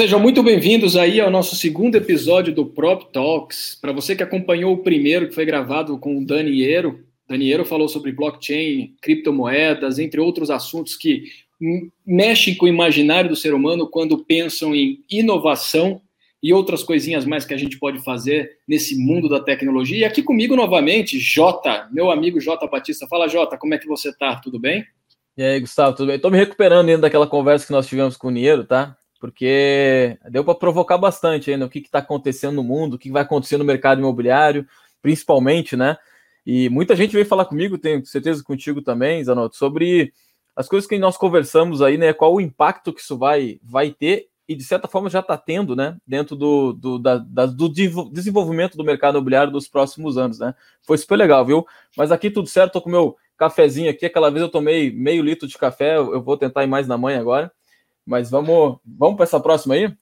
Sejam muito bem-vindos aí ao nosso segundo episódio do Prop Talks. Para você que acompanhou o primeiro, que foi gravado com o Daniero, Daniero falou sobre blockchain, criptomoedas, entre outros assuntos que mexem com o imaginário do ser humano quando pensam em inovação e outras coisinhas mais que a gente pode fazer nesse mundo da tecnologia. E aqui comigo novamente, Jota, meu amigo Jota Batista. Fala, Jota, como é que você tá? Tudo bem? E aí, Gustavo, tudo bem? Estou me recuperando ainda daquela conversa que nós tivemos com o Niero, tá? Porque deu para provocar bastante ainda o que está acontecendo no mundo, o que vai acontecer no mercado imobiliário, principalmente, né? E muita gente veio falar comigo, tenho certeza contigo também, Zanotto, sobre as coisas que nós conversamos aí, né? Qual o impacto que isso vai, vai ter e de certa forma já está tendo, né, dentro do, do, da, da, do desenvolvimento do mercado imobiliário dos próximos anos, né? Foi super legal, viu? Mas aqui tudo certo, tô com meu cafezinho aqui. Aquela vez eu tomei meio litro de café, eu vou tentar ir mais na manhã agora. Mas vamos, vamos para essa próxima aí?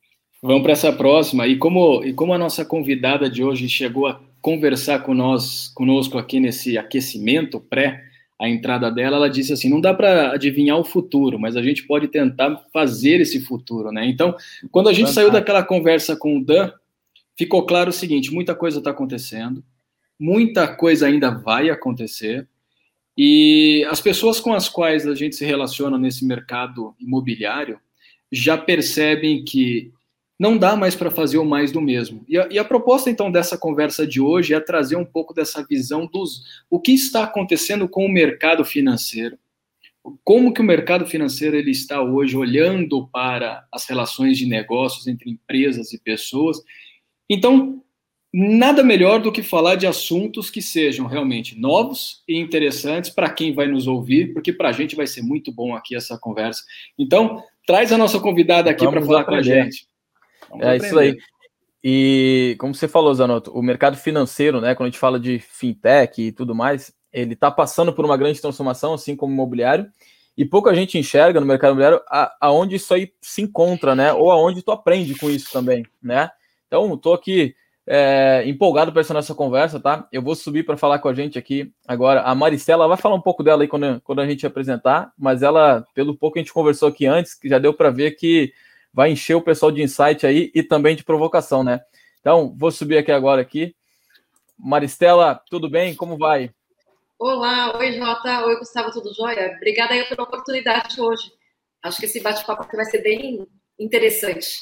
Vamos para essa próxima. E como, e como a nossa convidada de hoje chegou a conversar com nós, conosco aqui nesse aquecimento pré a entrada dela, ela disse assim: não dá para adivinhar o futuro, mas a gente pode tentar fazer esse futuro, né? Então, quando a gente Fantástico. saiu daquela conversa com o Dan, ficou claro o seguinte: muita coisa está acontecendo, muita coisa ainda vai acontecer, e as pessoas com as quais a gente se relaciona nesse mercado imobiliário já percebem que não dá mais para fazer o mais do mesmo. E a, e a, proposta, então, dessa conversa de hoje é trazer um pouco dessa visão dos o que está acontecendo com o mercado financeiro. Como que o mercado financeiro ele está hoje olhando para as relações de negócios entre empresas e pessoas. Então, nada melhor do que falar de assuntos que sejam realmente novos e interessantes para quem vai nos ouvir, porque para a gente vai ser muito bom aqui essa conversa. Então, traz a nossa convidada aqui para falar aprender. com a gente. Vamos é aprender. isso aí. E como você falou, Zanotto, o mercado financeiro, né, quando a gente fala de fintech e tudo mais, ele está passando por uma grande transformação, assim como o imobiliário, e pouca gente enxerga no mercado imobiliário a, aonde isso aí se encontra, né, ou aonde tu aprende com isso também, né. Então, estou aqui é, empolgado para essa nossa conversa, tá? Eu vou subir para falar com a gente aqui agora. A Maricela vai falar um pouco dela aí quando, quando a gente apresentar, mas ela, pelo pouco que a gente conversou aqui antes, que já deu para ver que vai encher o pessoal de insight aí e também de provocação, né? Então, vou subir aqui agora aqui. Maristela, tudo bem? Como vai? Olá, oi Jota, oi Gustavo, tudo jóia? Obrigada aí pela oportunidade hoje. Acho que esse bate-papo vai ser bem interessante.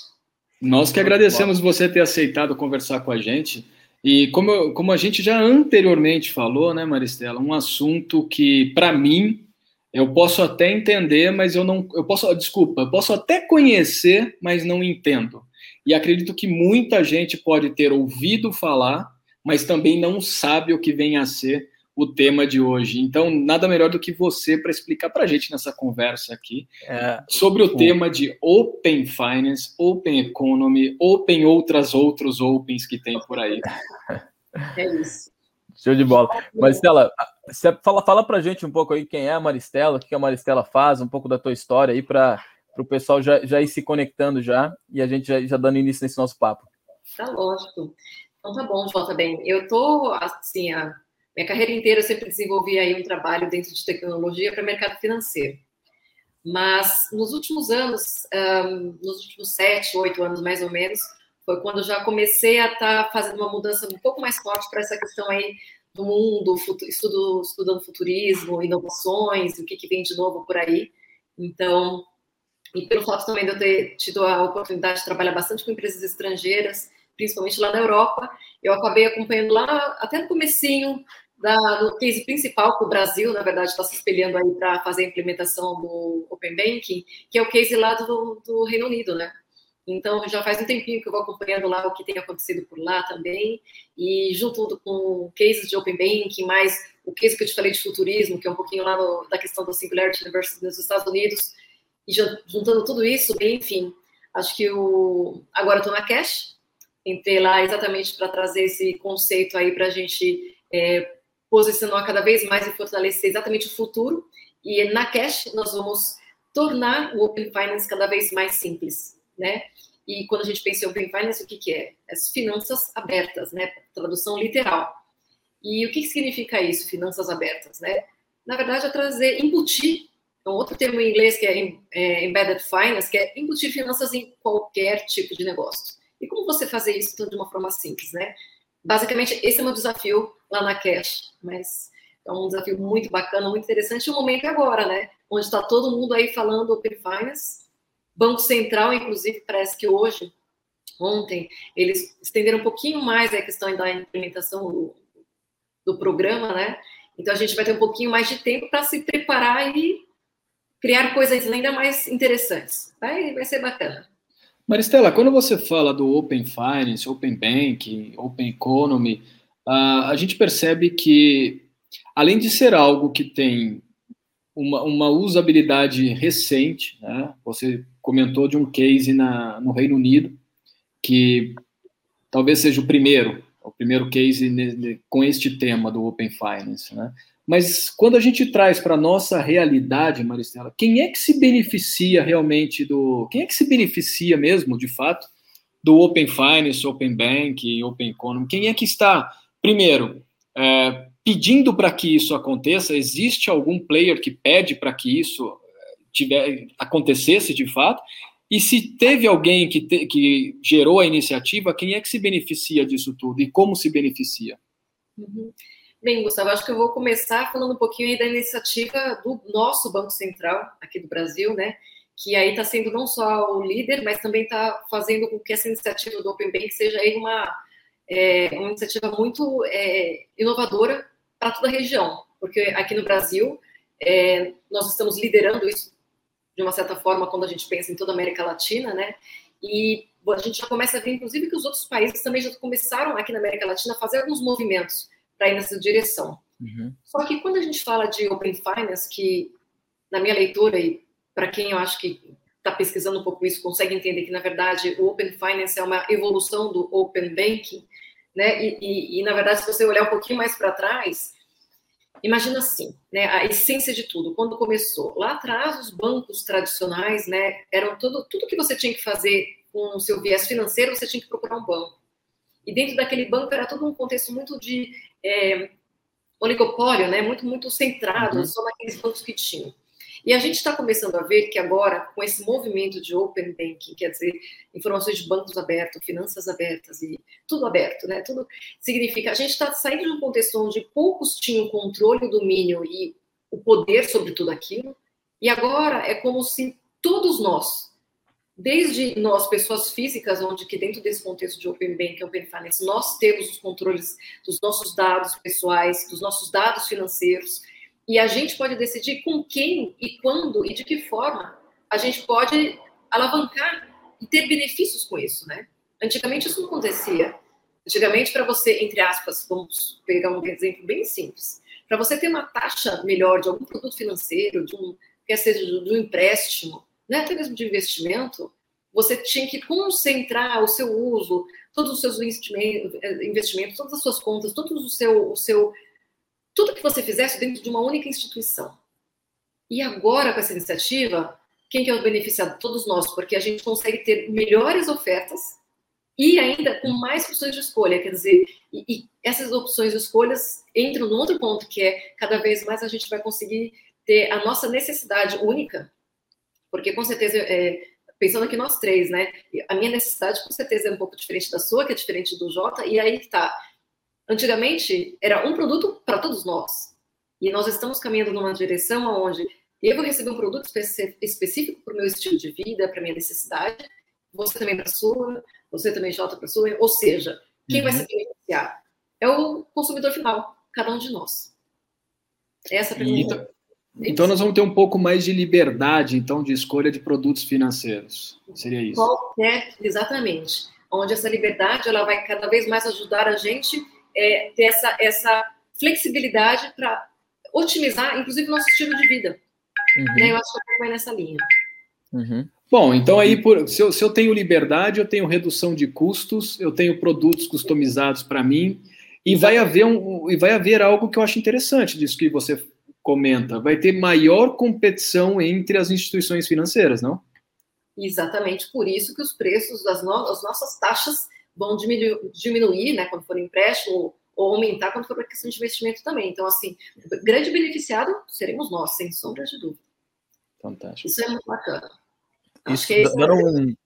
Nós que agradecemos você ter aceitado conversar com a gente. E como, como a gente já anteriormente falou, né, Maristela, um assunto que, para mim, eu posso até entender, mas eu não. Eu posso, desculpa, eu posso até conhecer, mas não entendo. E acredito que muita gente pode ter ouvido falar, mas também não sabe o que vem a ser o tema de hoje. Então, nada melhor do que você para explicar para a gente nessa conversa aqui é, sobre o, o tema de Open Finance, Open Economy, Open outras outros Opens que tem por aí. É isso. Show de bola. Maristela, fala, fala para a gente um pouco aí quem é a Maristela, o que a Maristela faz, um pouco da tua história aí para o pessoal já, já ir se conectando já e a gente já, já dando início nesse nosso papo. Tá lógico. Então tá bom, Jota, bem. Eu tô, assim, há minha carreira inteira eu sempre desenvolvi aí um trabalho dentro de tecnologia para mercado financeiro. Mas nos últimos anos, um, nos últimos sete, oito anos mais ou menos, foi quando já comecei a estar tá fazendo uma mudança um pouco mais forte para essa questão aí do mundo, estudo, estudando futurismo, inovações, o que, que vem de novo por aí. Então, e pelo fato também de eu ter tido a oportunidade de trabalhar bastante com empresas estrangeiras, principalmente lá na Europa, eu acabei acompanhando lá até no comecinho da, do case principal que o Brasil, na verdade, está se espelhando aí para fazer a implementação do Open Banking, que é o case lá do, do Reino Unido, né? Então, já faz um tempinho que eu vou acompanhando lá o que tem acontecido por lá também, e junto com cases de Open Banking, mais o case que eu te falei de futurismo, que é um pouquinho lá no, da questão do Singularity University nos Estados Unidos, e juntando tudo isso, bem, enfim, acho que o... agora estou na Cash, entrei lá exatamente para trazer esse conceito aí para a gente é, posicionar cada vez mais e fortalecer exatamente o futuro. E na Cash nós vamos tornar o Open Finance cada vez mais simples, né? E quando a gente pensa em Open Finance, o que, que é? As finanças abertas, né? Tradução literal. E o que, que significa isso, finanças abertas, né? Na verdade, é trazer, embutir é um outro termo em inglês que é, é Embedded Finance, que é embutir finanças em qualquer tipo de negócio. E como você fazer isso de uma forma simples, né? Basicamente, esse é o meu desafio lá na Cash, mas é um desafio muito bacana, muito interessante. O momento é agora, né? Onde está todo mundo aí falando Open Finance. Banco Central, inclusive, parece que hoje, ontem, eles estenderam um pouquinho mais a questão da implementação do, do programa, né? Então a gente vai ter um pouquinho mais de tempo para se preparar e criar coisas ainda mais interessantes. Vai, vai ser bacana. Maristela, quando você fala do Open Finance, Open Banking, Open Economy, a gente percebe que, além de ser algo que tem uma, uma usabilidade recente, né? você comentou de um case na, no Reino Unido, que talvez seja o primeiro, o primeiro case com este tema do Open Finance, né? Mas quando a gente traz para a nossa realidade, Maristela, quem é que se beneficia realmente do. Quem é que se beneficia mesmo, de fato, do Open Finance, Open Bank, Open Economy? Quem é que está, primeiro, é, pedindo para que isso aconteça? Existe algum player que pede para que isso é, tiver, acontecesse de fato? E se teve alguém que, te, que gerou a iniciativa, quem é que se beneficia disso tudo e como se beneficia? Uhum. Bem, Gustavo, acho que eu vou começar falando um pouquinho da iniciativa do nosso Banco Central aqui do Brasil, né? Que aí está sendo não só o líder, mas também está fazendo com que essa iniciativa do Open Bank seja aí uma, é, uma iniciativa muito é, inovadora para toda a região, porque aqui no Brasil é, nós estamos liderando isso de uma certa forma quando a gente pensa em toda a América Latina, né? E a gente já começa a ver, inclusive, que os outros países também já começaram aqui na América Latina a fazer alguns movimentos para ir nessa direção. Uhum. Só que quando a gente fala de Open Finance, que na minha leitura e para quem eu acho que está pesquisando um pouco isso, consegue entender que na verdade o Open Finance é uma evolução do Open Banking, né? E, e, e na verdade, se você olhar um pouquinho mais para trás, imagina assim, né? A essência de tudo, quando começou lá atrás, os bancos tradicionais, né? Eram tudo tudo que você tinha que fazer com o seu viés financeiro, você tinha que procurar um banco. E dentro daquele banco era todo um contexto muito de é, oligopólio, né? Muito, muito centrado uhum. só naqueles bancos que tinham. E a gente está começando a ver que agora, com esse movimento de open banking, quer dizer, informações de bancos abertos, finanças abertas e tudo aberto, né? Tudo significa. A gente está saindo de um contexto onde poucos tinham controle, o domínio e o poder sobre tudo aquilo, e agora é como se todos nós desde nós, pessoas físicas, onde que dentro desse contexto de Open Bank, Open Finance, nós temos os controles dos nossos dados pessoais, dos nossos dados financeiros, e a gente pode decidir com quem e quando e de que forma a gente pode alavancar e ter benefícios com isso, né? Antigamente isso não acontecia. Antigamente, para você, entre aspas, vamos pegar um exemplo bem simples, para você ter uma taxa melhor de algum produto financeiro, de um, quer seja de um empréstimo, né, até mesmo de investimento, você tinha que concentrar o seu uso, todos os seus investimentos, todas as suas contas, todo o seu, o seu, tudo que você fizesse dentro de uma única instituição. E agora, com essa iniciativa, quem que é o beneficiado? Todos nós, porque a gente consegue ter melhores ofertas e ainda com mais opções de escolha, quer dizer, e, e essas opções de escolhas entram no outro ponto, que é cada vez mais a gente vai conseguir ter a nossa necessidade única porque com certeza, é, pensando aqui nós três, né? A minha necessidade com certeza é um pouco diferente da sua, que é diferente do Jota, e aí tá. Antigamente era um produto para todos nós. E nós estamos caminhando numa direção onde eu vou receber um produto específico para o meu estilo de vida, para minha necessidade, você também para a sua, você também Jota para a sua, ou seja, quem uhum. vai se beneficiar? É o consumidor final, cada um de nós. Essa é a pergunta. Então nós vamos ter um pouco mais de liberdade, então, de escolha de produtos financeiros. Seria isso? Qualquer, exatamente. Onde essa liberdade ela vai cada vez mais ajudar a gente é, ter essa, essa flexibilidade para otimizar, inclusive, o nosso estilo de vida. Uhum. Né? Eu acho que vai nessa linha. Uhum. Bom, então aí, por, se, eu, se eu tenho liberdade, eu tenho redução de custos, eu tenho produtos customizados para mim, e vai haver um, e vai haver algo que eu acho interessante disso que você comenta, vai ter maior competição entre as instituições financeiras, não? Exatamente, por isso que os preços das no as nossas taxas vão diminuir, diminuir, né, quando for empréstimo, ou aumentar quando for para questão de investimento também. Então, assim, grande beneficiado seremos nós, sem sombra de dúvida. Fantástico. Isso é muito bacana. Isso, é dando um...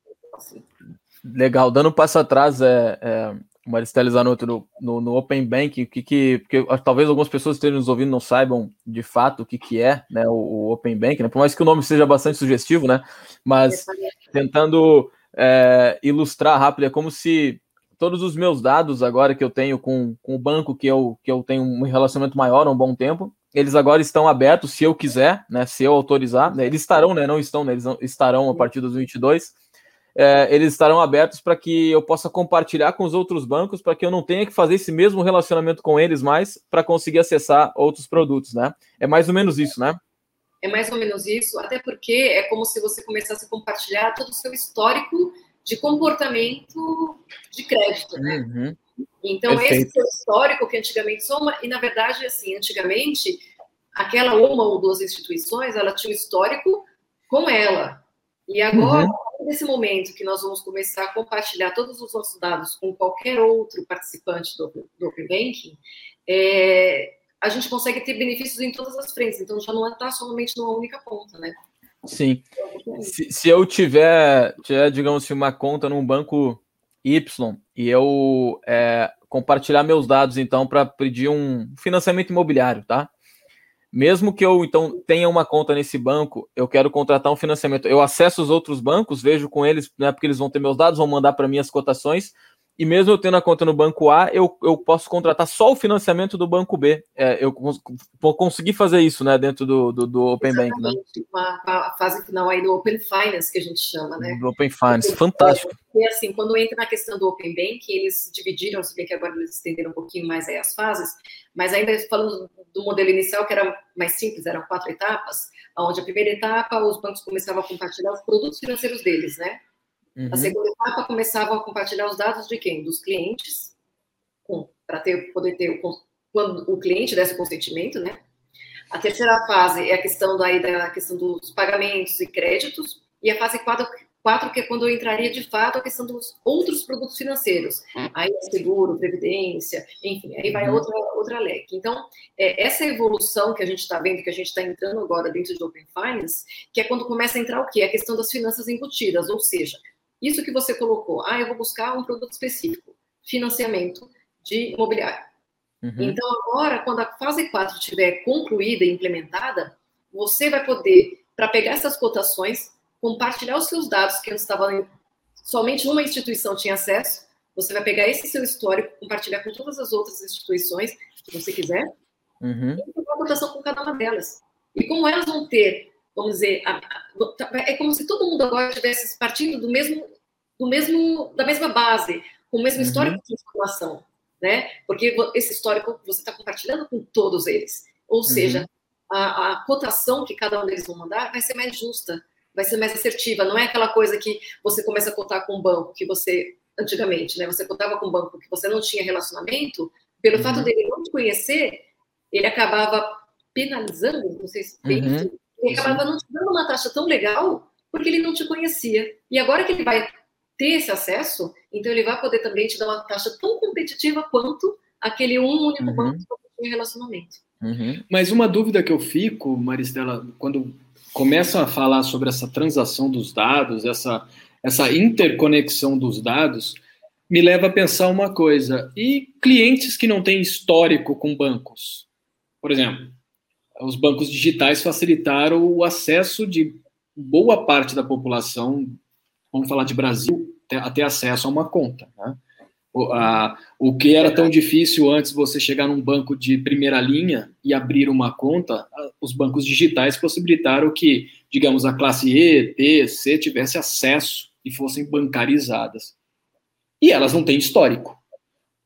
Legal, dando um passo atrás, é, é Maristela Zanotto no, no, no, Open Banking, que, que, porque talvez algumas pessoas que estejam nos ouvindo não saibam de fato o que, que é né, o, o Open Banking, né, por mais que o nome seja bastante sugestivo, né, mas tentando é, ilustrar rápido, é como se todos os meus dados agora que eu tenho com, com o banco que eu, que eu tenho um relacionamento maior há um bom tempo, eles agora estão abertos, se eu quiser, né, se eu autorizar, né, eles estarão, né, não estão, né, eles estarão a partir dos 22, é, eles estarão abertos para que eu possa compartilhar com os outros bancos, para que eu não tenha que fazer esse mesmo relacionamento com eles mais para conseguir acessar outros produtos, né? É mais ou menos isso, né? É mais ou menos isso, até porque é como se você começasse a compartilhar todo o seu histórico de comportamento de crédito, né? Uhum. Então, Perfeito. esse seu histórico que antigamente soma, e na verdade, assim, antigamente, aquela uma ou duas instituições, ela tinha um histórico com ela. E agora, uhum. nesse momento que nós vamos começar a compartilhar todos os nossos dados com qualquer outro participante do, do Open Banking, é, a gente consegue ter benefícios em todas as frentes. Então, já não está somente numa única ponta, né? Sim. Se, se eu tiver, tiver, digamos assim, uma conta num banco Y e eu é, compartilhar meus dados, então, para pedir um financiamento imobiliário, tá? Mesmo que eu então tenha uma conta nesse banco, eu quero contratar um financiamento. Eu acesso os outros bancos, vejo com eles, né, porque eles vão ter meus dados, vão mandar para mim as cotações. E mesmo eu tendo a conta no banco A, eu, eu posso contratar só o financiamento do banco B. É, eu vou conseguir fazer isso, né, dentro do, do, do Open Bank, né? Uma, a fase final aí do Open Finance que a gente chama, né? Do Open Finance, fantástico. E assim, quando entra na questão do Open Bank, eles dividiram, se bem que agora eles estenderam um pouquinho mais aí as fases, mas ainda falando do modelo inicial, que era mais simples, eram quatro etapas, onde a primeira etapa os bancos começavam a compartilhar os produtos financeiros deles, né? Uhum. A segunda etapa começavam a compartilhar os dados de quem? Dos clientes, para ter, poder ter o, quando o cliente desse consentimento, né? A terceira fase é a questão daí da questão dos pagamentos e créditos, e a fase 4 Quatro, que é quando eu entraria de fato a questão dos outros produtos financeiros. Aí seguro, previdência, enfim, aí vai uhum. outra, outra leque. Então, é, essa evolução que a gente está vendo, que a gente está entrando agora dentro de Open Finance, que é quando começa a entrar o quê? A questão das finanças embutidas, ou seja, isso que você colocou, ah, eu vou buscar um produto específico, financiamento de imobiliário. Uhum. Então, agora, quando a fase 4 estiver concluída e implementada, você vai poder, para pegar essas cotações, compartilhar os seus dados que antes estavam somente uma instituição tinha acesso. Você vai pegar esse seu histórico, compartilhar com todas as outras instituições que você quiser, uhum. e fazer uma cotação com cada uma delas. E como elas vão ter, vamos dizer, a, a, é como se todo mundo agora estivesse partindo do mesmo, do mesmo, da mesma base, com o mesmo uhum. histórico de informação, né? Porque esse histórico você está compartilhando com todos eles. Ou uhum. seja, a, a cotação que cada um deles vão mandar vai ser mais justa, vai ser mais assertiva. Não é aquela coisa que você começa a contar com um banco que você, antigamente, né? Você contava com um banco que você não tinha relacionamento, pelo uhum. fato dele não te conhecer, ele acabava penalizando, não sei se uhum. Ele acabava não te dando uma taxa tão legal porque ele não te conhecia. E agora que ele vai ter esse acesso, então ele vai poder também te dar uma taxa tão competitiva quanto aquele um único uhum. banco tinha relacionamento. Uhum. Mas uma dúvida que eu fico, Maristela, quando começam a falar sobre essa transação dos dados, essa, essa interconexão dos dados, me leva a pensar uma coisa. E clientes que não têm histórico com bancos? Por exemplo, os bancos digitais facilitaram o acesso de boa parte da população, vamos falar de Brasil, a ter acesso a uma conta. Né? O, a, o que era tão difícil antes você chegar num banco de primeira linha e abrir uma conta, os bancos digitais possibilitaram que, digamos, a classe E, B, C tivesse acesso e fossem bancarizadas. E elas não têm histórico.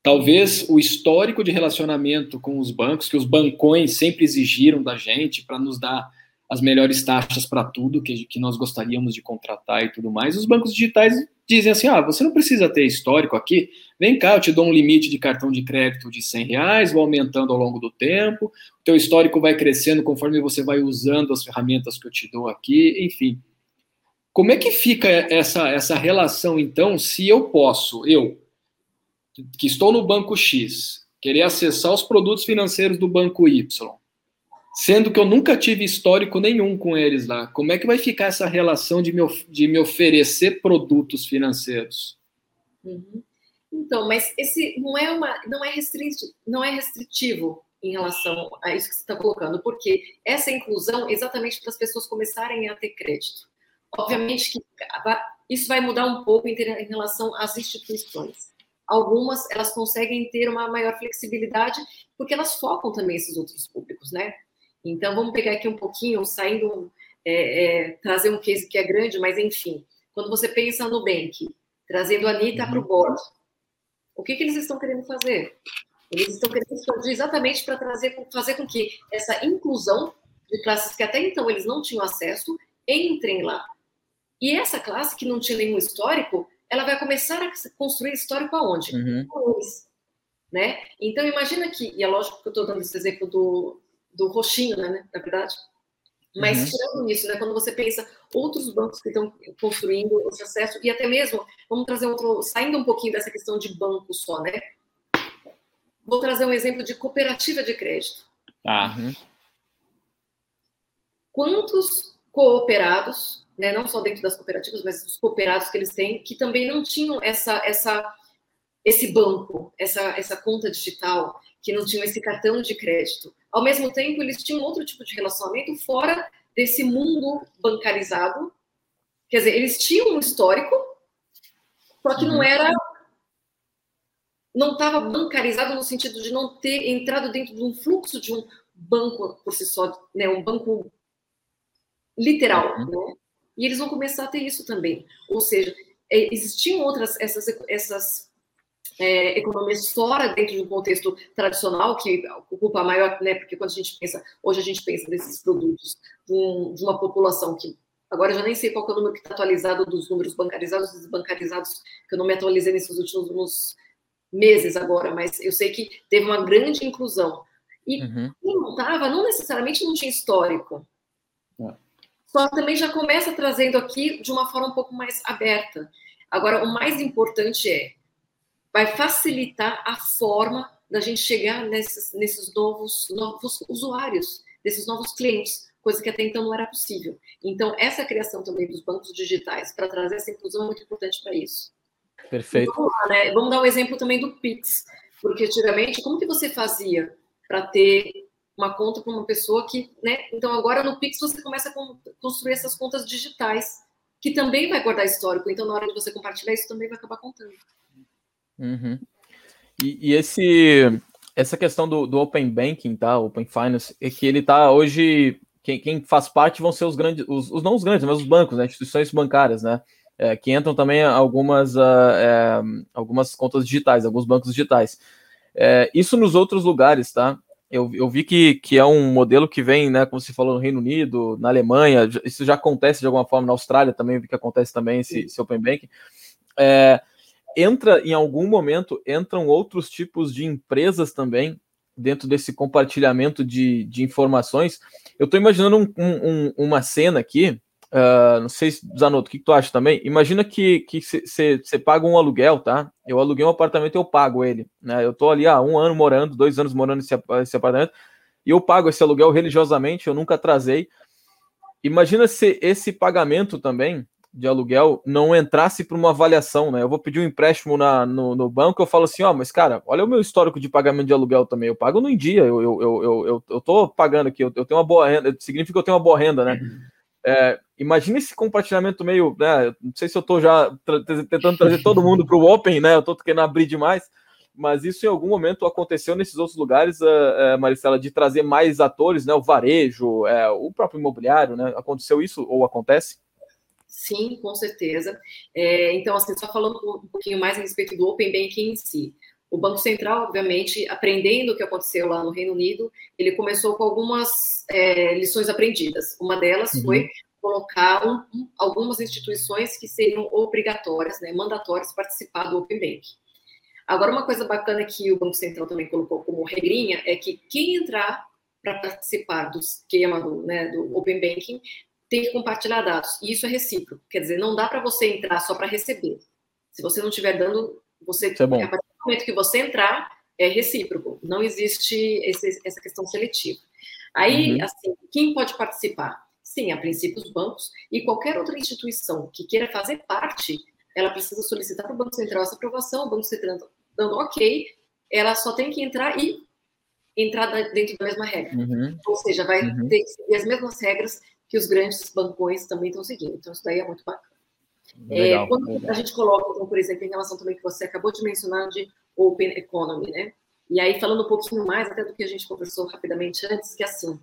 Talvez o histórico de relacionamento com os bancos, que os bancões sempre exigiram da gente para nos dar as melhores taxas para tudo que, que nós gostaríamos de contratar e tudo mais, os bancos digitais dizem assim: ah, você não precisa ter histórico aqui, vem cá, eu te dou um limite de cartão de crédito de 100 reais, vou aumentando ao longo do tempo, o teu histórico vai crescendo conforme você vai usando as ferramentas que eu te dou aqui, enfim. Como é que fica essa, essa relação, então, se eu posso, eu, que estou no banco X, querer acessar os produtos financeiros do banco Y, Sendo que eu nunca tive histórico nenhum com eles lá. Como é que vai ficar essa relação de me, de me oferecer produtos financeiros? Uhum. Então, mas esse não é uma, não é restritivo, não é restritivo em relação a isso que você está colocando, porque essa inclusão é exatamente para as pessoas começarem a ter crédito. Obviamente que isso vai mudar um pouco em relação às instituições. Algumas elas conseguem ter uma maior flexibilidade porque elas focam também esses outros públicos, né? Então, vamos pegar aqui um pouquinho, saindo, é, é, trazer um case que é grande, mas enfim, quando você pensa no Bank, trazendo a Anitta uhum. para o board, o que, que eles estão querendo fazer? Eles estão querendo expandir exatamente para trazer, fazer com que essa inclusão de classes que até então eles não tinham acesso entrem lá. E essa classe que não tinha nenhum histórico, ela vai começar a construir histórico aonde? Uhum. Com eles. Né? Então, imagina que, e é lógico que eu estou dando esse exemplo do, do roxinho, né, na verdade. Mas uhum. tirando isso, né, quando você pensa outros bancos que estão construindo esse acesso e até mesmo, vamos trazer outro, saindo um pouquinho dessa questão de banco só, né? Vou trazer um exemplo de cooperativa de crédito. Ah. Uhum. Quantos cooperados, né, não só dentro das cooperativas, mas os cooperados que eles têm, que também não tinham essa, essa, esse banco, essa, essa conta digital, que não tinham esse cartão de crédito. Ao mesmo tempo, eles tinham outro tipo de relacionamento fora desse mundo bancarizado. Quer dizer, eles tinham um histórico, só que não era. Não estava bancarizado no sentido de não ter entrado dentro de um fluxo de um banco por si só, né, um banco literal. Uhum. Né? E eles vão começar a ter isso também. Ou seja, é, existiam outras essas, essas é, economias fora dentro de um contexto tradicional que ocupa a maior, né? Porque quando a gente pensa, hoje a gente pensa nesses produtos de, um, de uma população que agora eu já nem sei qual é o número que está atualizado dos números bancarizados e desbancarizados, que eu não me atualizei nesses últimos meses agora, mas eu sei que teve uma grande inclusão. E uhum. quem não estava, não necessariamente não tinha histórico. É. Só também já começa trazendo aqui de uma forma um pouco mais aberta. Agora, o mais importante é vai facilitar a forma da gente chegar nesses, nesses novos, novos usuários, desses novos clientes, coisa que até então não era possível. Então, essa criação também dos bancos digitais para trazer essa inclusão é muito importante para isso. Perfeito. Vamos, lá, né? Vamos dar um exemplo também do Pix, porque antigamente, como que você fazia para ter uma conta para uma pessoa que, né? Então, agora no Pix você começa a construir essas contas digitais, que também vai guardar histórico. Então, na hora de você compartilhar, isso também vai acabar contando. Uhum. E, e, esse, essa questão do, do, Open Banking, tá? Open Finance, é que ele tá hoje. Quem, quem faz parte vão ser os grandes, os, os, não os grandes, mas os bancos, né? Instituições bancárias, né? É, que entram também algumas, uh, é, algumas contas digitais, alguns bancos digitais. É, isso nos outros lugares, tá? Eu, eu vi que, que é um modelo que vem, né, como você falou, no Reino Unido, na Alemanha, isso já acontece de alguma forma, na Austrália também, vi que acontece também esse, esse Open Banking. É, entra em algum momento entram outros tipos de empresas também dentro desse compartilhamento de, de informações. Eu estou imaginando um, um, uma cena aqui. Uh, não sei, Zanotto, o que, que, tu acha também? Imagina que você paga um aluguel, tá? Eu aluguei um apartamento e eu pago ele. Né? Eu estou ali há um ano morando, dois anos morando nesse, nesse apartamento, e eu pago esse aluguel religiosamente, eu nunca atrasei. Imagina se esse pagamento também de aluguel não entrasse para uma avaliação, né? Eu vou pedir um empréstimo na, no, no banco, eu falo assim, ó, oh, mas cara, olha o meu histórico de pagamento de aluguel também, eu pago no dia, eu, eu, eu, eu, eu tô pagando aqui, eu, eu tenho uma boa renda, significa que eu tenho uma boa renda, né? É, imagina esse compartilhamento meio, né? Não sei se eu tô já tentando trazer todo mundo para o Open, né? Eu tô querendo abrir demais, mas isso em algum momento aconteceu nesses outros lugares, uh, uh, Maricela, de trazer mais atores, né? O varejo, uh, o próprio imobiliário, né? Aconteceu isso ou acontece? Sim, com certeza. É, então, assim, só falando um pouquinho mais a respeito do Open Banking em si. O Banco Central, obviamente, aprendendo o que aconteceu lá no Reino Unido, ele começou com algumas é, lições aprendidas. Uma delas uhum. foi colocar um, um, algumas instituições que seriam obrigatórias, né, mandatórias, participar do Open Banking. Agora, uma coisa bacana que o Banco Central também colocou como regrinha é que quem entrar para participar do esquema do, né, do Open Banking tem que compartilhar dados. E isso é recíproco. Quer dizer, não dá para você entrar só para receber. Se você não estiver dando, você é bom. Momento que você entrar, é recíproco. Não existe esse, essa questão seletiva. Aí, uhum. assim, quem pode participar? Sim, a princípio os bancos e qualquer outra instituição que queira fazer parte, ela precisa solicitar para o Banco Central essa aprovação, o Banco Central dando ok, ela só tem que entrar e entrar dentro da mesma regra. Uhum. Ou seja, vai uhum. ter que seguir as mesmas regras que os grandes bancões também estão seguindo. Então, isso daí é muito bacana. É, quando legal. a gente coloca, então, por exemplo, em relação também que você acabou de mencionar de Open Economy, né? E aí, falando um pouquinho mais até do que a gente conversou rapidamente antes, que assim,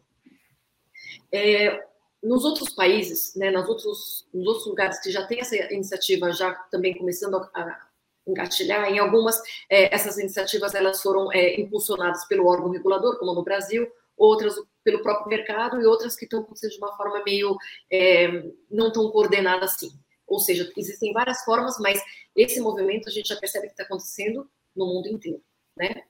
é, nos outros países, né, nos, outros, nos outros lugares que já tem essa iniciativa já também começando a, a engatilhar, em algumas, é, essas iniciativas elas foram é, impulsionadas pelo órgão regulador, como no Brasil, outras pelo próprio mercado e outras que estão acontecendo de uma forma meio é, não tão coordenada assim. Ou seja, existem várias formas, mas esse movimento a gente já percebe que está acontecendo no mundo inteiro, né?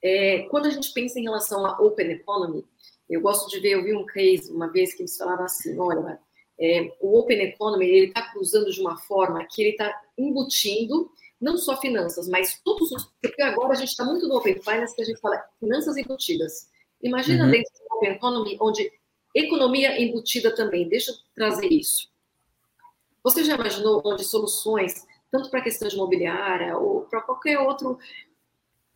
É, quando a gente pensa em relação à Open Economy, eu gosto de ver, eu vi um case uma vez que eles falavam assim, olha, é, o Open Economy ele está cruzando de uma forma que ele está embutindo não só finanças, mas todos os. Porque agora a gente está muito no Open Finance, que a gente fala finanças embutidas. Imagina uhum. dentro do Open Economy, onde economia embutida também. Deixa eu trazer isso. Você já imaginou onde soluções, tanto para a questão de imobiliária ou para qualquer outro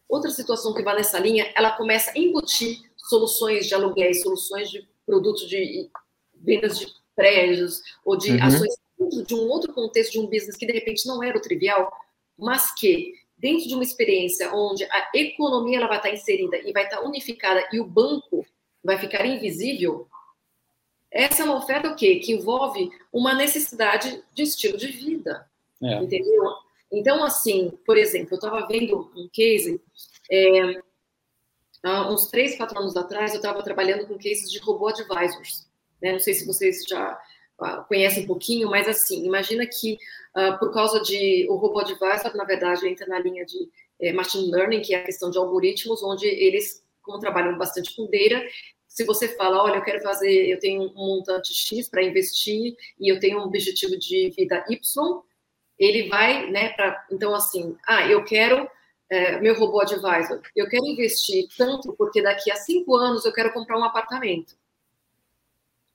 Outra situação que vai nessa linha, ela começa a embutir soluções de aluguéis, soluções de produtos de vendas de prédios ou de uhum. ações de um outro contexto de um business que de repente não era o trivial, mas que dentro de uma experiência onde a economia ela vai estar inserida e vai estar unificada e o banco vai ficar invisível, essa é uma oferta o quê? Que envolve uma necessidade de estilo de vida. É. Entendeu? Então, assim, por exemplo, eu estava vendo um case, é, há uns três, quatro anos atrás, eu estava trabalhando com cases de robô advisors. Né? Não sei se vocês já uh, conhecem um pouquinho, mas assim, imagina que uh, por causa de o robô advisor, na verdade, entra na linha de é, machine learning, que é a questão de algoritmos, onde eles, como trabalham bastante com data, se você fala, olha, eu quero fazer, eu tenho um montante X para investir e eu tenho um objetivo de vida Y, ele vai, né, para, então assim, ah, eu quero, é, meu robô advisor, eu quero investir tanto porque daqui a cinco anos eu quero comprar um apartamento.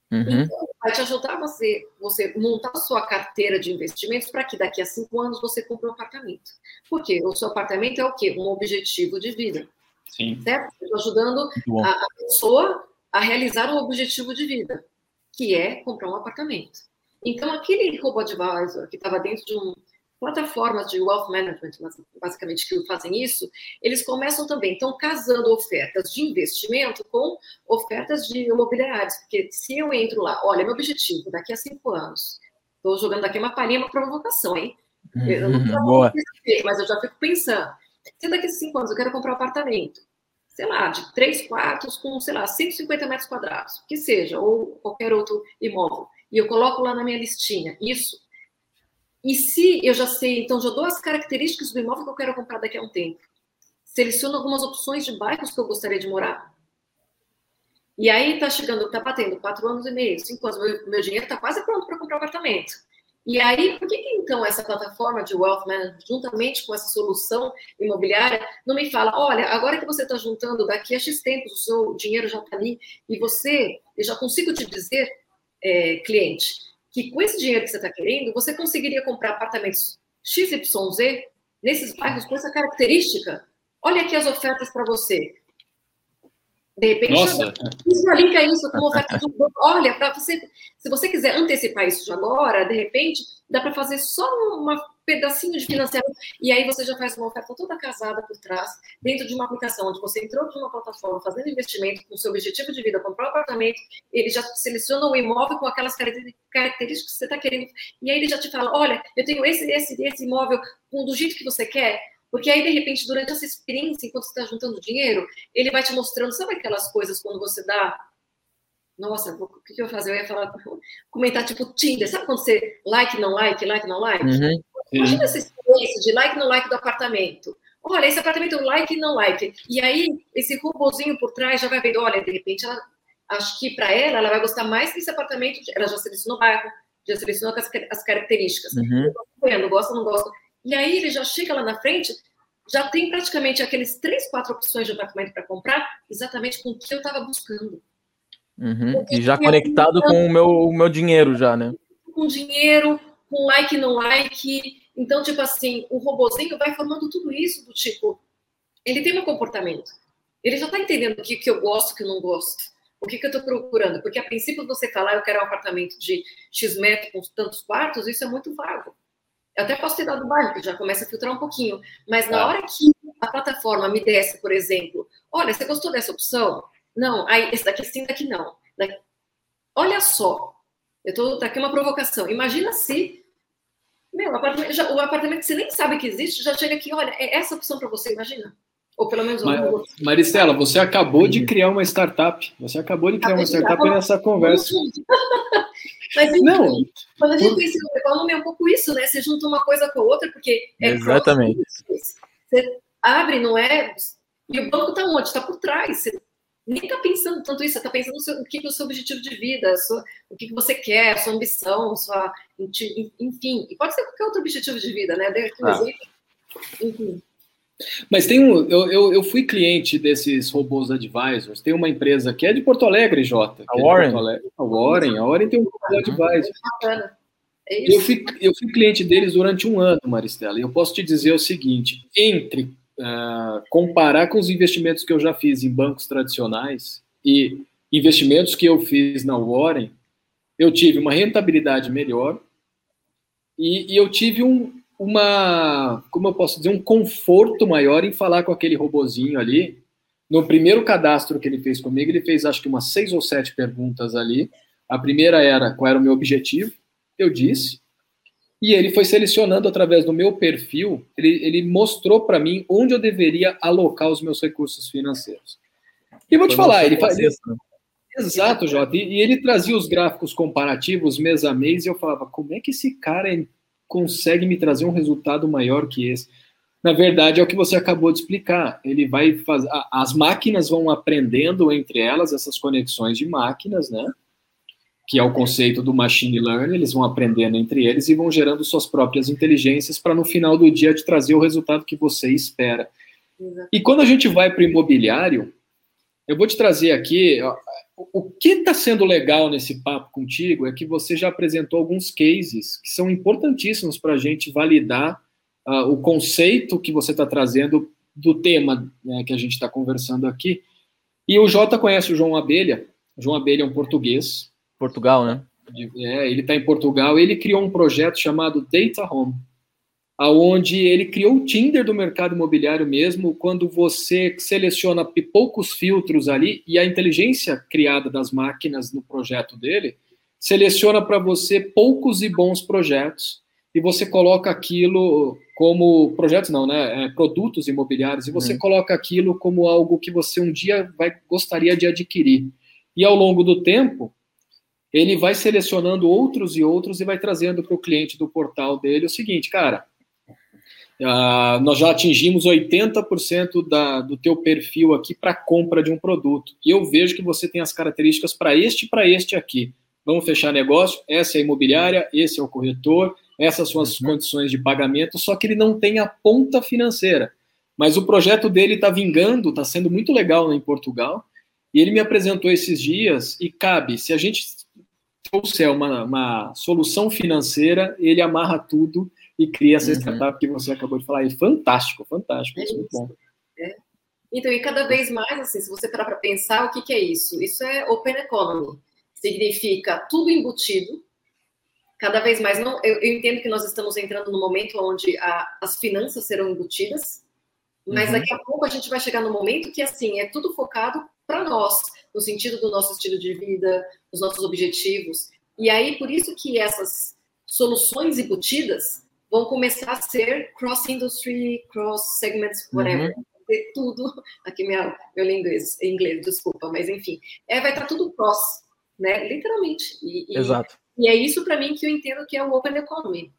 Uhum. Então, vai te ajudar você, você montar a sua carteira de investimentos para que daqui a cinco anos você compre um apartamento. Porque o seu apartamento é o quê? Um objetivo de vida. Sim. Certo? Estou ajudando a, a pessoa a realizar um objetivo de vida, que é comprar um apartamento. Então, aquele robô advisor que estava dentro de um plataformas de wealth management, basicamente, que fazem isso, eles começam também, estão casando ofertas de investimento com ofertas de imobiliários, porque se eu entro lá, olha, meu objetivo daqui a cinco anos, estou jogando daqui uma palhinha, uma provocação, hein? Eu não uhum, mas eu já fico pensando, se daqui a cinco anos eu quero comprar um apartamento, sei lá, de três quartos com, sei lá, 150 metros quadrados, que seja, ou qualquer outro imóvel e eu coloco lá na minha listinha isso. E se eu já sei, então já dou as características do imóvel que eu quero comprar daqui a um tempo. Seleciono algumas opções de bairros que eu gostaria de morar. E aí está chegando, está batendo quatro anos e meio, cinco anos, meu, meu dinheiro está quase pronto para comprar um apartamento. E aí, por que, que, então essa plataforma de Wealth Management, juntamente com essa solução imobiliária, não me fala, olha, agora que você está juntando, daqui a X tempos o seu dinheiro já está ali, e você, eu já consigo te dizer é, cliente, que com esse dinheiro que você está querendo, você conseguiria comprar apartamentos XYZ nesses bairros com essa característica. Olha aqui as ofertas para você. De repente, Nossa. isso linka isso com oferta de Olha, para você, se você quiser antecipar isso de agora, de repente, dá para fazer só um pedacinho de financiamento. E aí você já faz uma oferta toda casada por trás, dentro de uma aplicação onde você entrou de uma plataforma fazendo investimento com seu objetivo de vida, comprar um apartamento, ele já seleciona o imóvel com aquelas características que você está querendo, e aí ele já te fala, olha, eu tenho esse, esse, esse imóvel do jeito que você quer, porque aí, de repente, durante essa experiência, enquanto você está juntando dinheiro, ele vai te mostrando, sabe aquelas coisas quando você dá. Nossa, o que, eu ia fazer? Eu ia falar, comentar tipo Tinder, sabe quando você like, não like, like, não like? Uhum. Imagina essa experiência de like, não like do apartamento. Olha, esse apartamento like, não like. E aí, esse robozinho por trás já vai vendo, olha, de repente, ela, acho que para ela, ela vai gostar mais desse apartamento. Ela já selecionou o bairro, já selecionou as, as características. Uhum. Gosta, não gosta. E aí ele já chega lá na frente, já tem praticamente aqueles três, quatro opções de apartamento para comprar, exatamente com o que eu estava buscando. Uhum. E já conectado com o meu, o meu dinheiro já, né? Com dinheiro, com like não like. Então, tipo assim, o robozinho vai formando tudo isso do tipo, ele tem um comportamento. Ele já está entendendo o que, que eu gosto, o que eu não gosto. O que, que eu estou procurando? Porque a princípio você falar, eu quero um apartamento de X metros com tantos quartos, isso é muito vago. Eu até posso ter dado bairro, que já começa a filtrar um pouquinho. Mas na hora que a plataforma me desse, por exemplo, olha, você gostou dessa opção? Não, aí esse daqui sim, daqui não. Daqui... Olha só, eu tô daqui uma provocação. Imagina se meu, o apartamento, já, o apartamento que você nem sabe que existe já chega aqui, olha, é essa opção para você, imagina. Ou pelo menos Mar Maristela, você acabou de criar uma startup. Você acabou de criar uma startup nessa conversa. Mas enfim, não, quando a gente pensa no economia, é um pouco isso, né? Você junta uma coisa com a outra, porque é Exatamente. Você abre, não é? E o banco está onde? Está por trás. Você nem está pensando tanto isso, você está pensando no seu, o que é o seu objetivo de vida, sua, o que, que você quer, sua ambição, sua. Enfim. E pode ser qualquer outro objetivo de vida, né? Dei aqui um ah. exemplo. Enfim. Mas tem um, eu, eu, eu, fui cliente desses robôs advisors. Tem uma empresa que é de Porto Alegre, Jota. A é Warren. Alegre. A Warren. A Warren tem um robô advisor. É eu, fui, eu fui cliente deles durante um ano, Maristela. E eu posso te dizer o seguinte: entre uh, comparar com os investimentos que eu já fiz em bancos tradicionais e investimentos que eu fiz na Warren, eu tive uma rentabilidade melhor e, e eu tive um, uma, como eu posso dizer, um conforto maior em falar com aquele robozinho ali. No primeiro cadastro que ele fez comigo, ele fez acho que umas seis ou sete perguntas ali. A primeira era qual era o meu objetivo, eu disse. E ele foi selecionando através do meu perfil, ele, ele mostrou para mim onde eu deveria alocar os meus recursos financeiros. E vou te falar, ele faz. Exato, Jota. E, e ele trazia os gráficos comparativos mês a mês, e eu falava, como é que esse cara é consegue me trazer um resultado maior que esse. Na verdade, é o que você acabou de explicar. Ele vai fazer. As máquinas vão aprendendo entre elas essas conexões de máquinas, né? Que é o conceito do machine learning. Eles vão aprendendo entre eles e vão gerando suas próprias inteligências para no final do dia te trazer o resultado que você espera. Exato. E quando a gente vai para o imobiliário, eu vou te trazer aqui o que está sendo legal nesse papo contigo é que você já apresentou alguns cases que são importantíssimos para a gente validar uh, o conceito que você está trazendo do tema né, que a gente está conversando aqui. E o Jota conhece o João Abelha. O João Abelha é um português. Portugal, né? É, ele está em Portugal. Ele criou um projeto chamado Data Home aonde ele criou o Tinder do mercado imobiliário mesmo, quando você seleciona poucos filtros ali e a inteligência criada das máquinas no projeto dele seleciona para você poucos e bons projetos e você coloca aquilo como projetos não, né, é, produtos imobiliários e você uhum. coloca aquilo como algo que você um dia vai gostaria de adquirir. E ao longo do tempo, ele vai selecionando outros e outros e vai trazendo para o cliente do portal dele o seguinte, cara, Uh, nós já atingimos 80% da, do teu perfil aqui para compra de um produto. E eu vejo que você tem as características para este e para este aqui. Vamos fechar negócio? Essa é a imobiliária, esse é o corretor, essas são as uhum. condições de pagamento, só que ele não tem a ponta financeira. Mas o projeto dele está vingando, está sendo muito legal em Portugal. E ele me apresentou esses dias e cabe, se a gente trouxer uma, uma solução financeira, ele amarra tudo e cria essa uhum. startup que você acabou de falar. É fantástico, fantástico. É muito bom. É. Então, e cada vez mais, assim, se você parar para pensar, o que, que é isso? Isso é Open Economy. Significa tudo embutido. Cada vez mais, não, eu, eu entendo que nós estamos entrando no momento onde a, as finanças serão embutidas, mas uhum. daqui a pouco a gente vai chegar no momento que, assim, é tudo focado para nós, no sentido do nosso estilo de vida, dos nossos objetivos. E aí, por isso que essas soluções embutidas vão começar a ser cross-industry, cross-segments, whatever. Uhum. Tudo. Aqui minha, meu inglês, inglês, desculpa, mas enfim. É, vai estar tudo cross, né? Literalmente. E, Exato. E, e é isso para mim que eu entendo que é o Open Economy.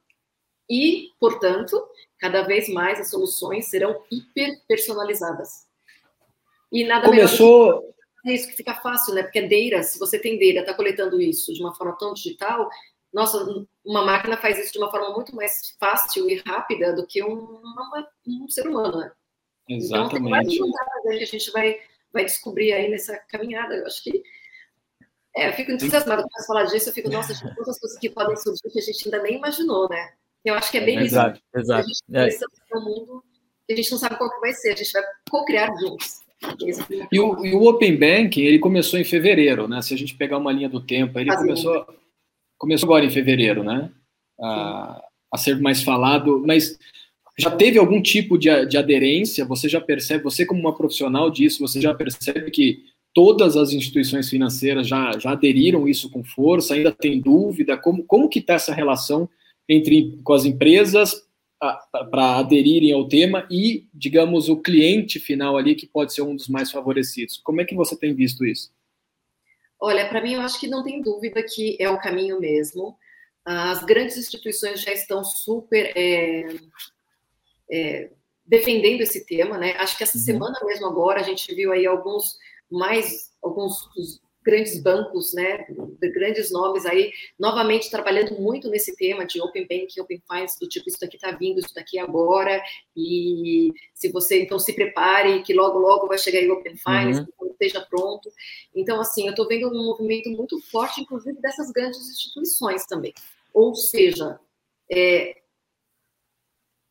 E, portanto, cada vez mais as soluções serão hiper personalizadas. E nada Começou... É isso que fica fácil, né? Porque é data, se você tem data, está coletando isso de uma forma tão digital, nossa, uma máquina faz isso de uma forma muito mais fácil e rápida do que um, um ser humano, né? Exatamente. Então, tem várias que a gente vai, vai descobrir aí nessa caminhada. Eu acho que É, eu fico entusiasmada quando falar disso, eu fico, nossa, gente, quantas coisas que podem surgir que a gente ainda nem imaginou, né? Eu acho que é bem exato, isso. Exato, A gente é. um mundo que a gente não sabe qual que vai ser, a gente vai co-criar juntos. E o, e o, Open Banking, ele começou em fevereiro, né? Se a gente pegar uma linha do tempo, ele começou, começou agora em fevereiro, né? A, a, ser mais falado, mas já teve algum tipo de, de aderência? Você já percebe, você como uma profissional disso, você já percebe que todas as instituições financeiras já, já aderiram isso com força? Ainda tem dúvida? Como, como que está essa relação entre com as empresas para aderirem ao tema e, digamos, o cliente final ali que pode ser um dos mais favorecidos. Como é que você tem visto isso? Olha, para mim eu acho que não tem dúvida que é o caminho mesmo. As grandes instituições já estão super é, é, defendendo esse tema, né? Acho que essa uhum. semana mesmo agora a gente viu aí alguns mais alguns grandes bancos, né, de grandes nomes aí, novamente trabalhando muito nesse tema de Open Banking, Open Finance, do tipo, isso daqui está vindo, isso daqui agora, e se você, então, se prepare, que logo, logo vai chegar aí Open Finance, uhum. então esteja pronto. Então, assim, eu estou vendo um movimento muito forte, inclusive, dessas grandes instituições também. Ou seja, é,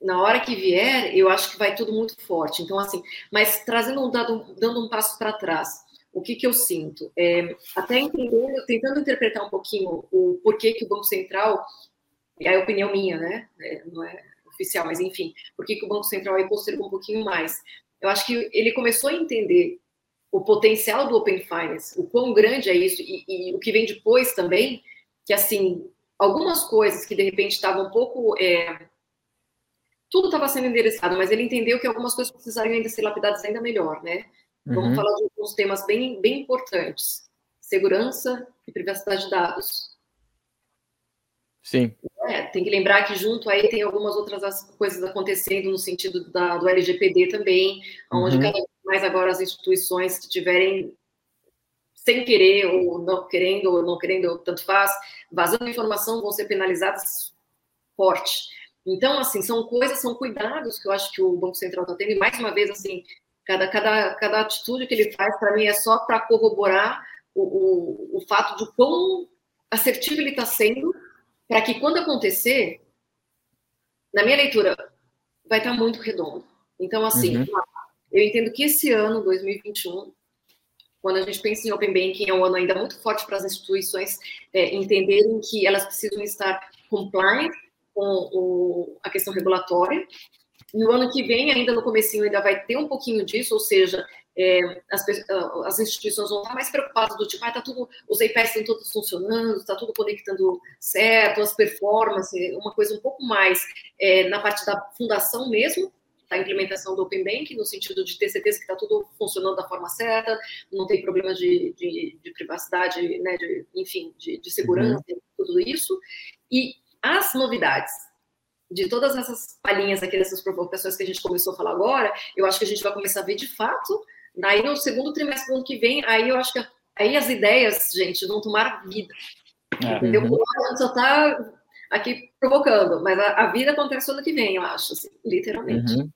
na hora que vier, eu acho que vai tudo muito forte. Então, assim, mas trazendo um dado, dando um passo para trás, o que, que eu sinto? É, até entendendo, tentando interpretar um pouquinho o porquê que o Banco Central, é a opinião minha, né? É, não é oficial, mas enfim, por que, que o Banco Central aí postergou um pouquinho mais? Eu acho que ele começou a entender o potencial do Open Finance, o quão grande é isso, e, e o que vem depois também, que assim, algumas coisas que de repente estavam um pouco. É, tudo estava sendo endereçado, mas ele entendeu que algumas coisas precisariam ainda ser lapidadas ainda melhor, né? Vamos uhum. falar de alguns temas bem, bem importantes: segurança e privacidade de dados. Sim. É, tem que lembrar que junto aí tem algumas outras coisas acontecendo no sentido da, do LGPD também, onde uhum. cada vez mais agora as instituições que tiverem sem querer ou não querendo ou não querendo, tanto faz, vazando informação vão ser penalizadas forte. Então, assim, são coisas, são cuidados que eu acho que o Banco Central está tendo, e mais uma vez, assim, Cada, cada, cada atitude que ele faz, para mim, é só para corroborar o, o, o fato de quão assertivo ele está sendo, para que quando acontecer, na minha leitura, vai estar tá muito redondo. Então, assim, uhum. eu entendo que esse ano, 2021, quando a gente pensa em Open Banking, é um ano ainda muito forte para as instituições é, entenderem que elas precisam estar compliant com o, a questão regulatória, e o ano que vem, ainda no comecinho, ainda vai ter um pouquinho disso, ou seja, é, as, ah, as, instituições vão estar mais preocupadas do tipo, ah, tá tudo, os APIs estão todos funcionando, está tudo conectando certo, as performances, uma coisa um pouco mais é, na parte da fundação mesmo, da implementação do Open Bank, no sentido de ter certeza que está tudo funcionando da forma certa, não tem problemas de, de, de privacidade, né, de, enfim, de, de segurança, uhum. tudo isso. E as novidades, de todas essas palhinhas aqui, dessas provocações que a gente começou a falar agora, eu acho que a gente vai começar a ver de fato, daí no segundo trimestre do ano que vem, aí eu acho que aí as ideias, gente, vão tomar vida. É. Entendeu? Uhum. A gente só está aqui provocando, mas a, a, vida acontece no ano que vem, eu acho, assim, literalmente. Uhum.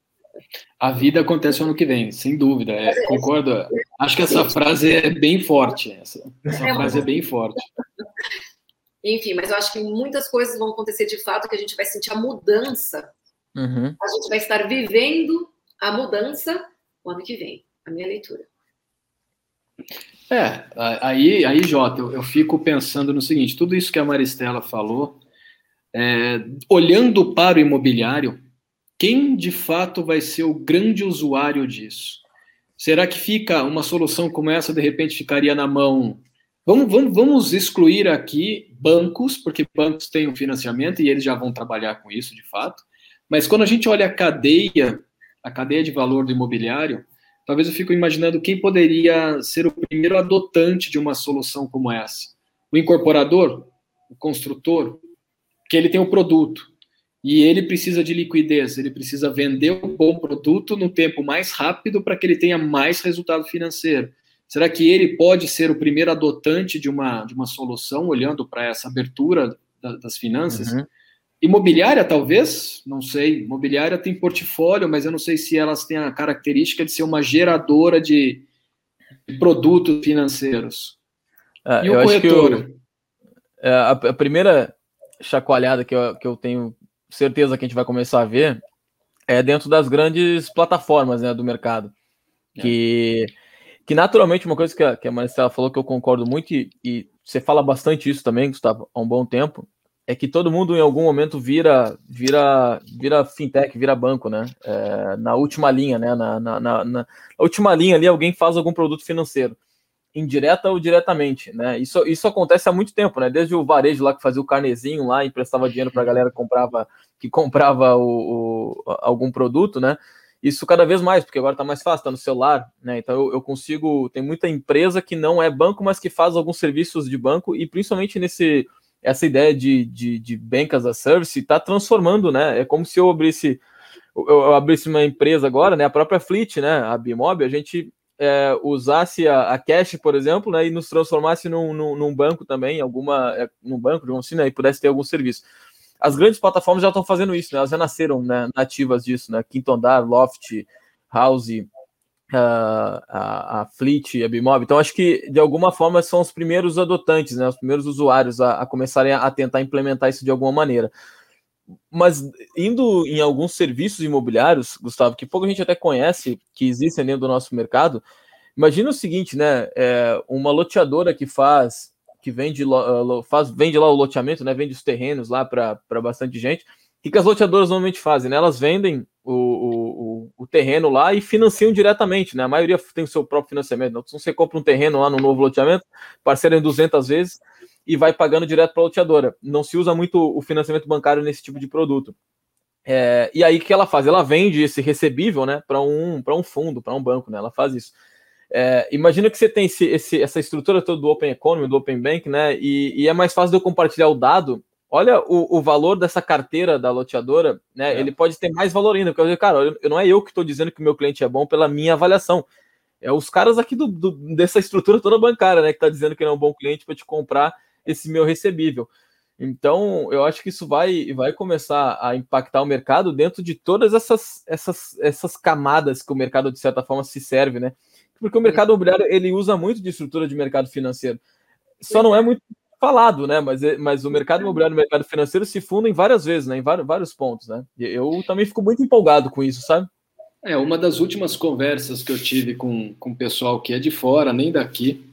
A vida acontece no ano que vem, sem dúvida. É, é, concordo. Acho que essa frase é bem forte. Essa, essa é frase é bem forte. Enfim, mas eu acho que muitas coisas vão acontecer de fato que a gente vai sentir a mudança. Uhum. A gente vai estar vivendo a mudança o ano que vem. A minha leitura. É, aí, aí Jota, eu, eu fico pensando no seguinte: tudo isso que a Maristela falou, é, olhando para o imobiliário, quem de fato vai ser o grande usuário disso? Será que fica uma solução como essa, de repente, ficaria na mão Vamos, vamos, vamos excluir aqui bancos, porque bancos têm um financiamento e eles já vão trabalhar com isso de fato. Mas quando a gente olha a cadeia, a cadeia de valor do imobiliário, talvez eu fico imaginando quem poderia ser o primeiro adotante de uma solução como essa. O incorporador, o construtor, que ele tem o produto e ele precisa de liquidez, ele precisa vender o bom produto no tempo mais rápido para que ele tenha mais resultado financeiro. Será que ele pode ser o primeiro adotante de uma, de uma solução, olhando para essa abertura da, das finanças? Uhum. Imobiliária, talvez, não sei. Imobiliária tem portfólio, mas eu não sei se elas têm a característica de ser uma geradora de, de produtos financeiros. É, e o corretor? Que é, a, primeira chacoalhada que eu, que eu tenho certeza que a gente vai começar a ver é dentro das grandes plataformas né, do mercado. É. Que, naturalmente, uma coisa que a, que a Maristela falou que eu concordo muito, e, e você fala bastante isso também, Gustavo, há um bom tempo, é que todo mundo em algum momento vira vira vira fintech, vira banco, né? É, na última linha, né? Na, na, na, na, última linha ali, alguém faz algum produto financeiro, indireta ou diretamente, né? Isso, isso acontece há muito tempo, né? Desde o varejo lá que fazia o carnezinho lá, emprestava dinheiro para a galera que comprava que comprava o, o, algum produto, né? Isso cada vez mais, porque agora está mais fácil, está no celular, né? Então eu, eu, consigo. Tem muita empresa que não é banco, mas que faz alguns serviços de banco, e principalmente nesse essa ideia de, de, de Bank as a Service está transformando, né? É como se eu abrisse, eu abrisse uma empresa agora, né? A própria Fleet, né? A Bimob, a gente é, usasse a, a, Cash, por exemplo, né? E nos transformasse num, num, num banco também, alguma, é, num banco, digamos assim, né? E pudesse ter algum serviço. As grandes plataformas já estão fazendo isso, né? Elas já nasceram né, nativas disso, né? Quinto Andar, Loft, House, a, a, a Fleet, a Bimob. Então, acho que de alguma forma são os primeiros adotantes, né, os primeiros usuários a, a começarem a, a, tentar implementar isso de alguma maneira. Mas indo em alguns serviços imobiliários, Gustavo, que pouco a gente até conhece que existem dentro do nosso mercado, imagina o seguinte, né? É uma loteadora que faz que vende, faz, vende lá o loteamento, né? Vende os terrenos lá para bastante gente. O que as loteadoras normalmente fazem? Né? Elas vendem o, o, o, terreno lá e financiam diretamente, né? A maioria tem o seu próprio financiamento. Então, você compra um terreno lá no novo loteamento, parcela em 200 vezes e vai pagando direto para a loteadora. Não se usa muito o financiamento bancário nesse tipo de produto. É, e aí o que ela faz? Ela vende esse recebível, né, para um, um fundo, para um banco, né? Ela faz isso. É, imagina que você tem esse, esse, essa estrutura toda do Open Economy, do Open Bank, né? E, e é mais fácil de eu compartilhar o dado olha o, o valor dessa carteira da loteadora, né? É. Ele pode ter mais valor ainda, porque, cara, eu, não é eu que estou dizendo que o meu cliente é bom pela minha avaliação. É os caras aqui do, do dessa estrutura toda bancária, né? Que está dizendo que ele é um bom cliente para te comprar esse meu recebível. Então, eu acho que isso vai, vai começar a impactar o mercado dentro de todas essas, essas, essas camadas que o mercado, de certa forma, se serve, né? Porque o mercado imobiliário, ele usa muito de estrutura de mercado financeiro. Só não é muito falado, né? Mas, é, mas o mercado imobiliário e o mercado financeiro se fundem várias vezes, né? Em vários, vários pontos, né? Eu também fico muito empolgado com isso, sabe? É, uma das últimas conversas que eu tive com, com o pessoal que é de fora, nem daqui,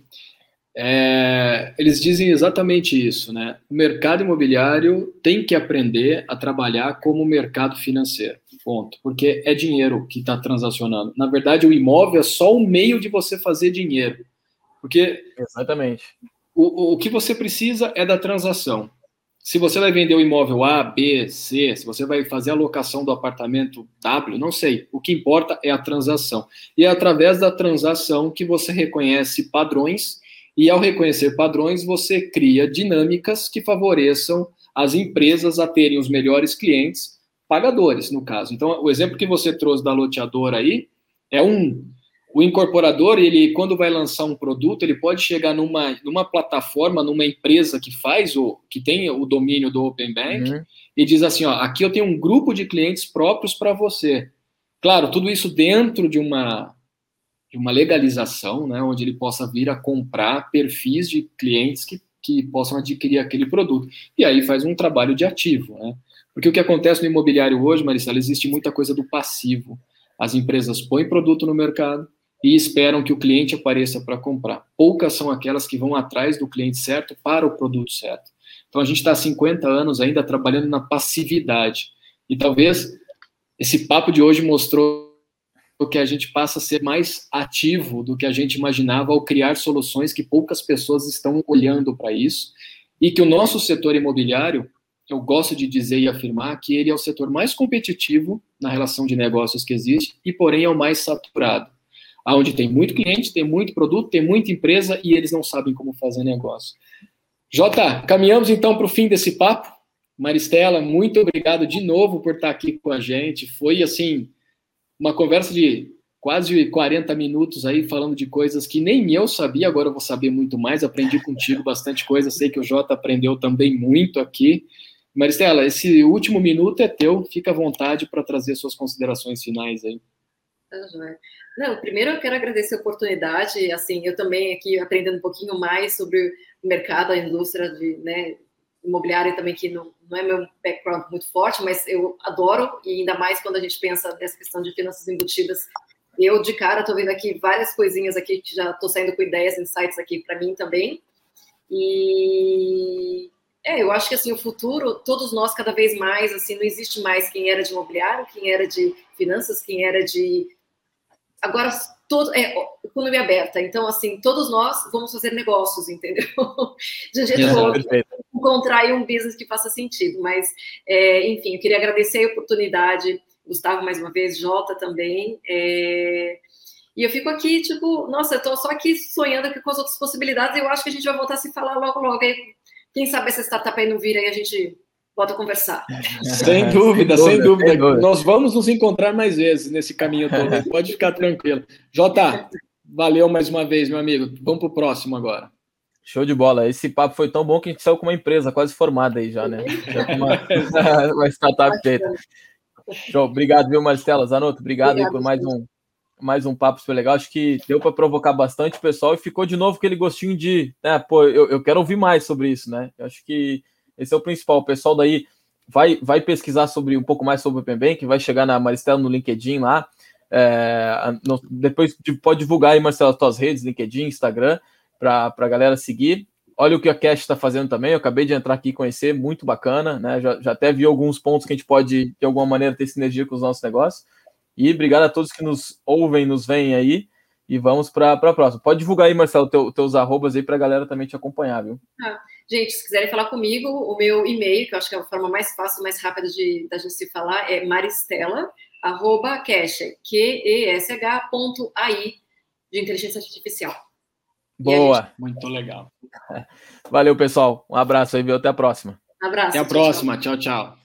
é, eles dizem exatamente isso, né? O mercado imobiliário tem que aprender a trabalhar como mercado financeiro, ponto. Porque é dinheiro que está transacionando. Na verdade, o imóvel é só o meio de você fazer dinheiro. Porque exatamente o, o que você precisa é da transação. Se você vai vender o imóvel A, B, C, se você vai fazer a locação do apartamento W, não sei. O que importa é a transação. E é através da transação que você reconhece padrões, e ao reconhecer padrões, você cria dinâmicas que favoreçam as empresas a terem os melhores clientes, pagadores, no caso. Então, o exemplo que você trouxe da loteadora aí é um o incorporador, ele quando vai lançar um produto, ele pode chegar numa, numa plataforma, numa empresa que faz o que tem o domínio do Open Bank uhum. e diz assim, ó, aqui eu tenho um grupo de clientes próprios para você. Claro, tudo isso dentro de uma de uma legalização, né, onde ele possa vir a comprar perfis de clientes que, que possam adquirir aquele produto. E aí faz um trabalho de ativo, né? Porque o que acontece no imobiliário hoje, Maricela, existe muita coisa do passivo. As empresas põem produto no mercado, e esperam que o cliente apareça para comprar. Poucas são aquelas que vão atrás do cliente certo para o produto certo. Então a gente está há 50 anos ainda trabalhando na passividade. E talvez esse papo de hoje mostrou que a gente passa a ser mais ativo do que a gente imaginava ao criar soluções que poucas pessoas estão olhando para isso. E que o nosso setor imobiliário, eu gosto de dizer e afirmar que ele é o setor mais competitivo na relação de negócios que existe e, porém, é o mais saturado onde tem muito cliente, tem muito produto, tem muita empresa e eles não sabem como fazer negócio. Jota, caminhamos então para o fim desse papo. Maristela, muito obrigado de novo por estar aqui com a gente. Foi assim uma conversa de quase 40 minutos aí falando de coisas que nem eu sabia, agora eu vou saber muito mais. Aprendi contigo bastante coisa, sei que o Jota aprendeu também muito aqui. Maristela, esse último minuto é teu, fica à vontade para trazer suas considerações finais aí. Tá. Não, primeiro eu quero agradecer a oportunidade, assim, eu também aqui aprendendo um pouquinho mais sobre o mercado, a indústria de, né, imobiliária também, que não, não é meu background muito forte, mas eu adoro, e ainda mais quando a gente pensa nessa questão de finanças embutidas. Eu, de cara, estou vendo aqui várias coisinhas aqui, que já estou saindo com ideias, insights aqui para mim também. E é, eu acho que assim, o futuro, todos nós cada vez mais, assim, não existe mais quem era de imobiliário, quem era de finanças, quem era de agora todo é economia aberta. Então, assim, todos nós vamos fazer negócios, entendeu? De um jeito ou outro, encontrar um business que faça sentido. Mas, é, enfim, eu queria agradecer a oportunidade, Gustavo mais uma vez, Jota também. É, e eu fico aqui, tipo, nossa, eu tô só aqui sonhando aqui com as outras possibilidades. E eu acho que a gente vai voltar a se falar logo, logo. Aí, quem sabe essa startup aí não vira e a gente volta a conversar. Sem dúvida, sem dúvida, sem dúvida. Nós vamos nos encontrar mais vezes nesse caminho todo. Pode ficar tranquilo. Jota, valeu mais uma vez, meu amigo. Vamos para o próximo agora. Show de bola. Esse papo foi tão bom que a gente saiu com uma empresa quase formada aí já, né? Já uma, uma startup feita. Show. Obrigado, viu, Marcela? Zanoto, obrigado, obrigado por mais um, mais um papo super legal. Acho que deu para provocar bastante o pessoal e ficou de novo aquele gostinho de, né, pô, eu, eu quero ouvir mais sobre isso, né? Eu acho que esse é o principal. O pessoal daí vai, vai pesquisar sobre um pouco mais sobre o Open Bank, vai chegar na Maristela no LinkedIn lá. É, no, depois pode divulgar aí, Marcelo, as tuas redes, LinkedIn, Instagram, para a galera seguir. Olha o que a Cash está fazendo também. Eu acabei de entrar aqui e conhecer, muito bacana, né? Já, já até vi alguns pontos que a gente pode, de alguma maneira, ter sinergia com os nossos negócios. E obrigado a todos que nos ouvem, nos veem aí. E vamos para a próxima. Pode divulgar aí, Marcelo, teu, teus arrobas aí para a galera também te acompanhar, viu? Ah, gente, se quiserem falar comigo, o meu e-mail, que eu acho que é a forma mais fácil, mais rápida de da gente se falar, é maristela, arroba Q-E-S-H ponto AI, de inteligência artificial. Boa. Gente... Muito legal. Valeu, pessoal. Um abraço aí, viu? Até a próxima. Um abraço. Até a próxima. tchau. tchau. tchau.